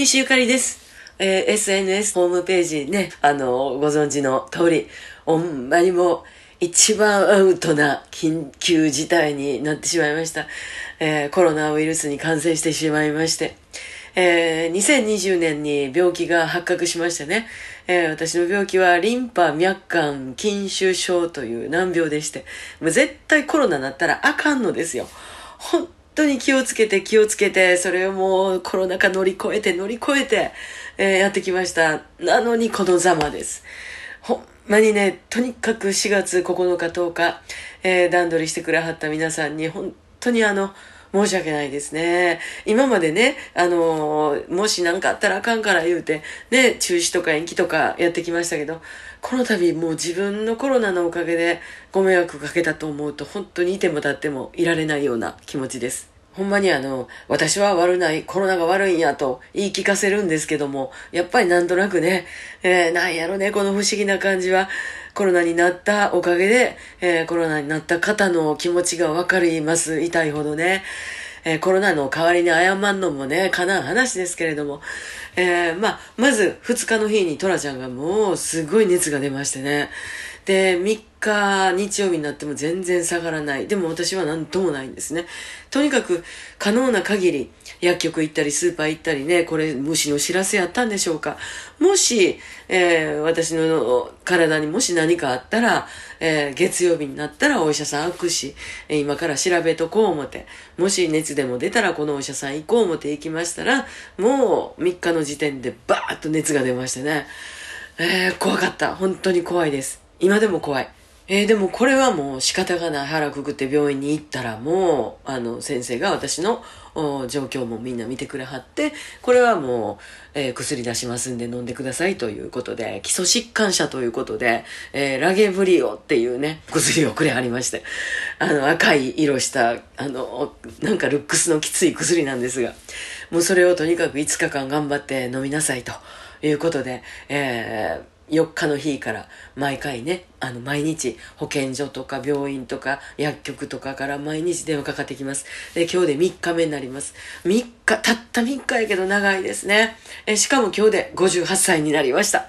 西ゆかりです。えー SNS ホームページね、あの、ご存知の通り、ほんまにもう、一番アウトな緊急事態になってしまいました。えーコロナウイルスに感染してしまいまして。えー2020年に病気が発覚しましてね、えー私の病気はリンパ脈管筋腫症という難病でして、もう絶対コロナになったらあかんのですよ。本当に気をつけて気をつけて、それをもうコロナ禍乗り越えて乗り越えて、えーやってきました。なのにこのざまです。ほんまにね、とにかく4月9日10日、えー段取りしてくれはった皆さんに本当にあの、申し訳ないですね。今までね、あのーもし何かあったらあかんから言うて、ね、中止とか延期とかやってきましたけど、この度もう自分のコロナのおかげでご迷惑かけたと思うと、本当にいても立ってもいられないような気持ちです。ほんまにあの、私は悪ない、コロナが悪いんやと言い聞かせるんですけども、やっぱりなんとなくね、えーなんやろね、この不思議な感じは、コロナになったおかげで、えーコロナになった方の気持ちがわかります。痛いほどね。えーコロナの代わりに謝んのもね、かな話ですけれども、えーまあ、まず2日の日にトラちゃんがもうすごい熱が出ましてね。で、3日日曜日になっても全然下がらない。でも私は何ともないんですね。とにかく可能な限り薬局行ったりスーパー行ったりね、これ虫の知らせやったんでしょうか。もし、えー私の体にもし何かあったら、えー月曜日になったらお医者さん開くし、今から調べとこう思って、もし熱でも出たらこのお医者さん行こう思って行きましたら、もう3日の時点でバーッと熱が出ましてね。えー怖かった。本当に怖いです。今でも怖い。えーでもこれはもう仕方がない。腹くくって病院に行ったらもう、あの、先生が私の状況もみんな見てくれはって、これはもう、えー薬出しますんで飲んでくださいということで、基礎疾患者ということで、えーラゲブリオっていうね、薬をくれはりまして、あの、赤い色した、あの、なんかルックスのきつい薬なんですが、もうそれをとにかく5日間頑張って飲みなさいと。いうことで、えー4日の日から毎回ね、あの、毎日保健所とか病院とか薬局とかから毎日電話かかってきます。で、今日で3日目になります。3日、たった3日やけど長いですね。え、しかも今日で58歳になりました。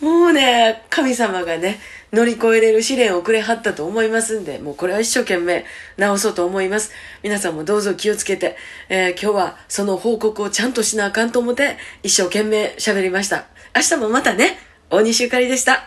もうね、神様がね、乗り越えれる試練をくれはったと思いますんで、もうこれは一生懸命直そうと思います。皆さんもどうぞ気をつけて、えー今日はその報告をちゃんとしなあかんと思って、一生懸命喋りました。明日もまたね、大西ゆかりでした。